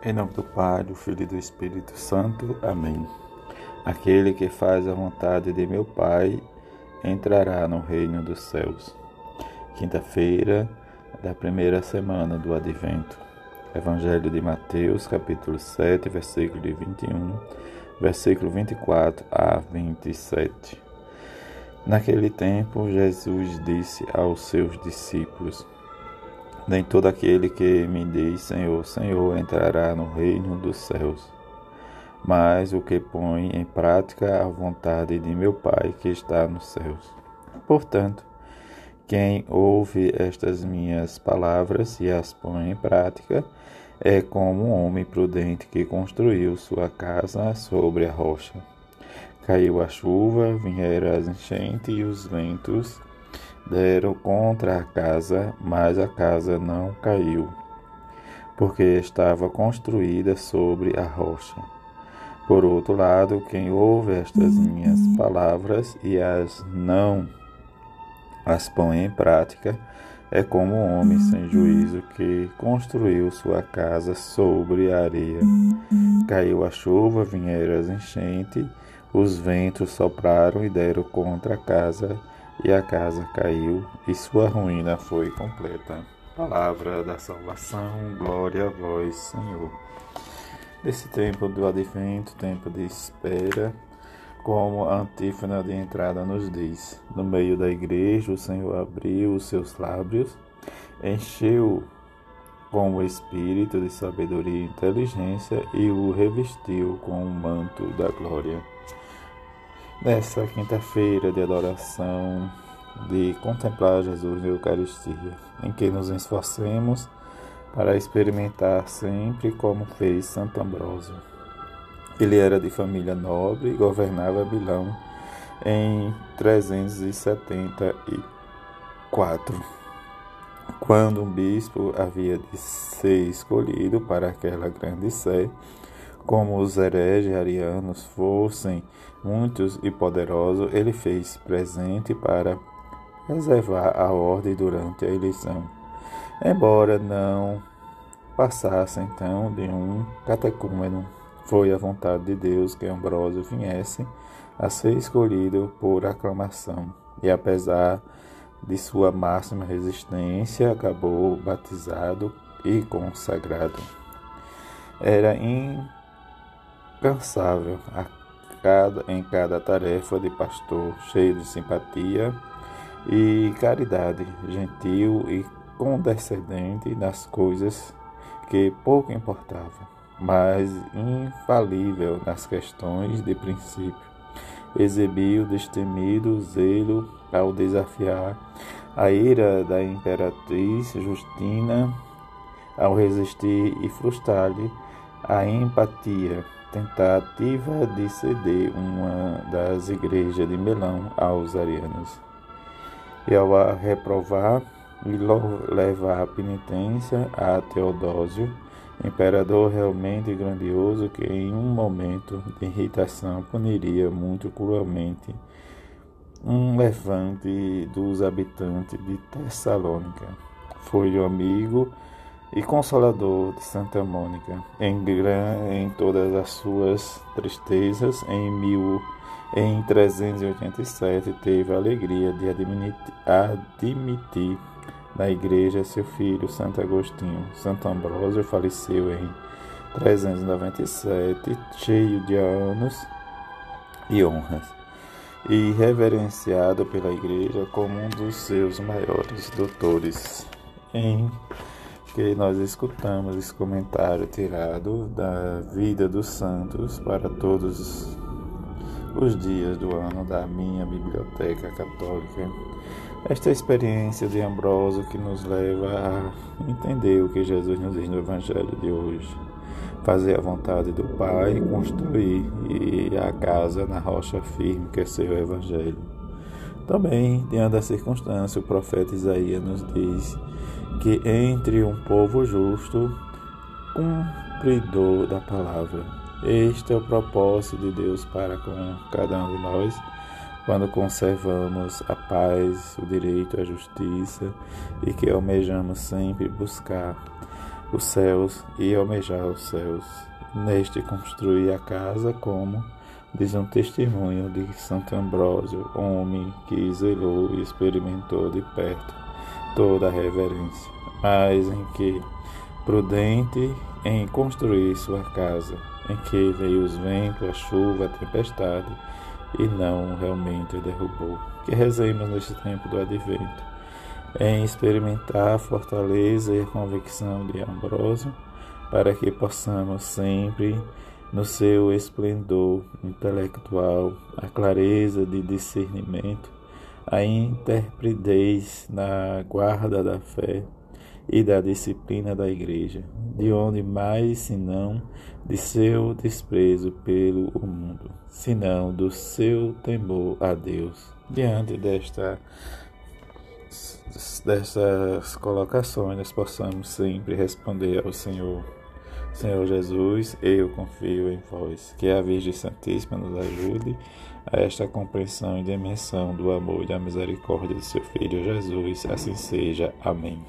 Em nome do Pai, do Filho e do Espírito Santo. Amém. Aquele que faz a vontade de meu Pai entrará no reino dos céus. Quinta-feira da primeira semana do Advento. Evangelho de Mateus, capítulo 7, versículo de 21, versículo 24 a 27. Naquele tempo, Jesus disse aos seus discípulos: nem todo aquele que me diz Senhor, Senhor entrará no reino dos céus, mas o que põe em prática a vontade de meu Pai que está nos céus. Portanto, quem ouve estas minhas palavras e as põe em prática é como um homem prudente que construiu sua casa sobre a rocha. Caiu a chuva, vieram as enchentes e os ventos deram contra a casa, mas a casa não caiu, porque estava construída sobre a rocha. Por outro lado, quem ouve estas minhas palavras e as não as põe em prática, é como um homem sem juízo que construiu sua casa sobre a areia. Caiu a chuva, vieram as enchentes, os ventos sopraram e deram contra a casa, e a casa caiu, e sua ruína foi completa. Palavra da salvação, glória a vós, Senhor. Nesse tempo do advento, tempo de espera, como a antífona de entrada nos diz, no meio da igreja o Senhor abriu os seus lábios, encheu com o espírito de sabedoria e inteligência e o revestiu com o manto da glória nessa quinta-feira de adoração, de contemplar Jesus na Eucaristia, em que nos esforcemos para experimentar sempre como fez Santo Ambrósio. Ele era de família nobre e governava Bilão em 374, quando um bispo havia de ser escolhido para aquela grande sé como os hereges arianos fossem muitos e poderosos, ele fez presente para preservar a ordem durante a eleição. Embora não passasse então de um catecúmeno, foi a vontade de Deus que Ambrósio viesse a ser escolhido por aclamação, e apesar de sua máxima resistência, acabou batizado e consagrado. Era incansável cada, em cada tarefa de pastor, cheio de simpatia e caridade, gentil e condescendente nas coisas que pouco importavam, mas infalível nas questões de princípio. Exibiu destemido zelo ao desafiar a ira da imperatriz Justina, ao resistir e frustrar-lhe a empatia tentativa de ceder uma das igrejas de Melão aos arianos. E ao a reprovar e levar a penitência a Teodósio, imperador realmente grandioso que em um momento de irritação puniria muito cruelmente um levante dos habitantes de Tessalônica. Foi o amigo e consolador de Santa Mônica, em, em todas as suas tristezas, em, mil, em 387 teve a alegria de admitir, admitir na igreja seu filho Santo Agostinho. Santo Ambrósio faleceu em 397, cheio de anos e honras, e reverenciado pela igreja como um dos seus maiores doutores. Em que nós escutamos esse comentário tirado da vida dos santos para todos os dias do ano da minha biblioteca católica. Esta experiência de Ambrósio que nos leva a entender o que Jesus nos diz no Evangelho de hoje. Fazer a vontade do Pai, construir a casa na rocha firme que é seu Evangelho. Também, diante da circunstância, o profeta Isaías nos diz que entre um povo justo, cumpridor da palavra. Este é o propósito de Deus para com cada um de nós, quando conservamos a paz, o direito, a justiça e que almejamos sempre buscar os céus e almejar os céus. Neste construir a casa como diz um testemunho de Santo Ambrósio, homem que zelou e experimentou de perto toda a reverência, mas em que, prudente em construir sua casa, em que veio os ventos, a chuva, a tempestade, e não realmente derrubou. Que rezemos neste tempo do advento, em experimentar a fortaleza e a convicção de Ambrósio, para que possamos sempre no seu esplendor intelectual, a clareza de discernimento, a interpretez na guarda da fé e da disciplina da Igreja, de onde mais senão de seu desprezo pelo mundo, senão do seu temor a Deus. Diante desta dessas colocações, nós possamos sempre responder ao Senhor Senhor Jesus, eu confio em vós. Que a Virgem Santíssima nos ajude a esta compreensão e dimensão do amor e da misericórdia de seu Filho Jesus. Assim seja. Amém.